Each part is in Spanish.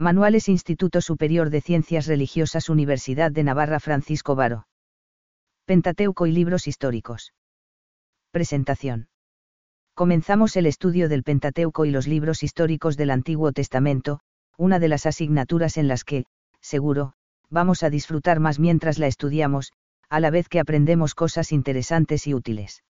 Manuales Instituto Superior de Ciencias Religiosas Universidad de Navarra Francisco Varo. Pentateuco y libros históricos. Presentación. Comenzamos el estudio del Pentateuco y los libros históricos del Antiguo Testamento, una de las asignaturas en las que, seguro, vamos a disfrutar más mientras la estudiamos, a la vez que aprendemos cosas interesantes y útiles.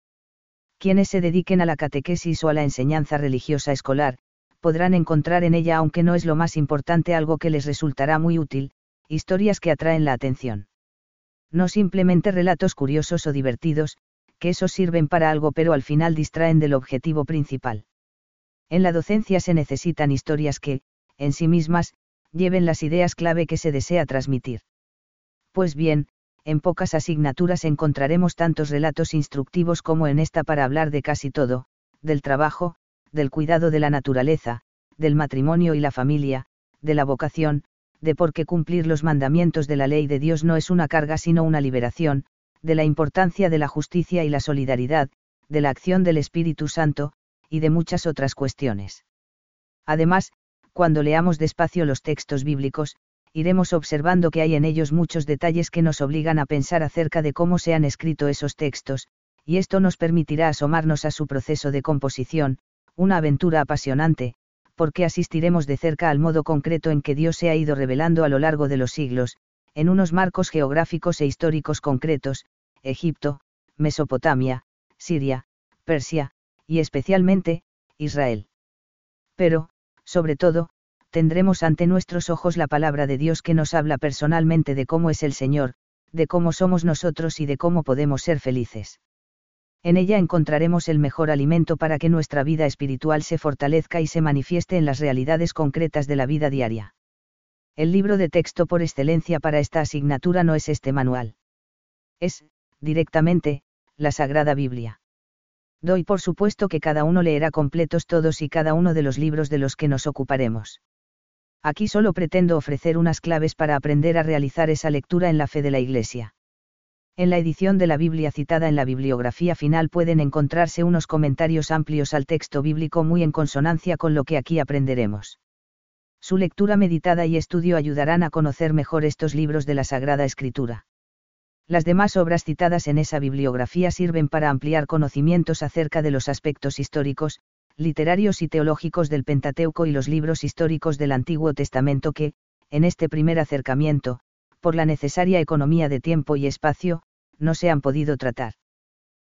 Quienes se dediquen a la catequesis o a la enseñanza religiosa escolar, podrán encontrar en ella, aunque no es lo más importante, algo que les resultará muy útil, historias que atraen la atención. No simplemente relatos curiosos o divertidos, que esos sirven para algo pero al final distraen del objetivo principal. En la docencia se necesitan historias que, en sí mismas, lleven las ideas clave que se desea transmitir. Pues bien, en pocas asignaturas encontraremos tantos relatos instructivos como en esta para hablar de casi todo, del trabajo, del cuidado de la naturaleza, del matrimonio y la familia, de la vocación, de por qué cumplir los mandamientos de la ley de Dios no es una carga sino una liberación, de la importancia de la justicia y la solidaridad, de la acción del Espíritu Santo, y de muchas otras cuestiones. Además, cuando leamos despacio los textos bíblicos, iremos observando que hay en ellos muchos detalles que nos obligan a pensar acerca de cómo se han escrito esos textos, y esto nos permitirá asomarnos a su proceso de composición, una aventura apasionante, porque asistiremos de cerca al modo concreto en que Dios se ha ido revelando a lo largo de los siglos, en unos marcos geográficos e históricos concretos, Egipto, Mesopotamia, Siria, Persia, y especialmente, Israel. Pero, sobre todo, tendremos ante nuestros ojos la palabra de Dios que nos habla personalmente de cómo es el Señor, de cómo somos nosotros y de cómo podemos ser felices. En ella encontraremos el mejor alimento para que nuestra vida espiritual se fortalezca y se manifieste en las realidades concretas de la vida diaria. El libro de texto por excelencia para esta asignatura no es este manual. Es, directamente, la Sagrada Biblia. Doy por supuesto que cada uno leerá completos todos y cada uno de los libros de los que nos ocuparemos. Aquí solo pretendo ofrecer unas claves para aprender a realizar esa lectura en la fe de la Iglesia. En la edición de la Biblia citada en la bibliografía final pueden encontrarse unos comentarios amplios al texto bíblico muy en consonancia con lo que aquí aprenderemos. Su lectura meditada y estudio ayudarán a conocer mejor estos libros de la Sagrada Escritura. Las demás obras citadas en esa bibliografía sirven para ampliar conocimientos acerca de los aspectos históricos, literarios y teológicos del Pentateuco y los libros históricos del Antiguo Testamento que, en este primer acercamiento, por la necesaria economía de tiempo y espacio, no se han podido tratar.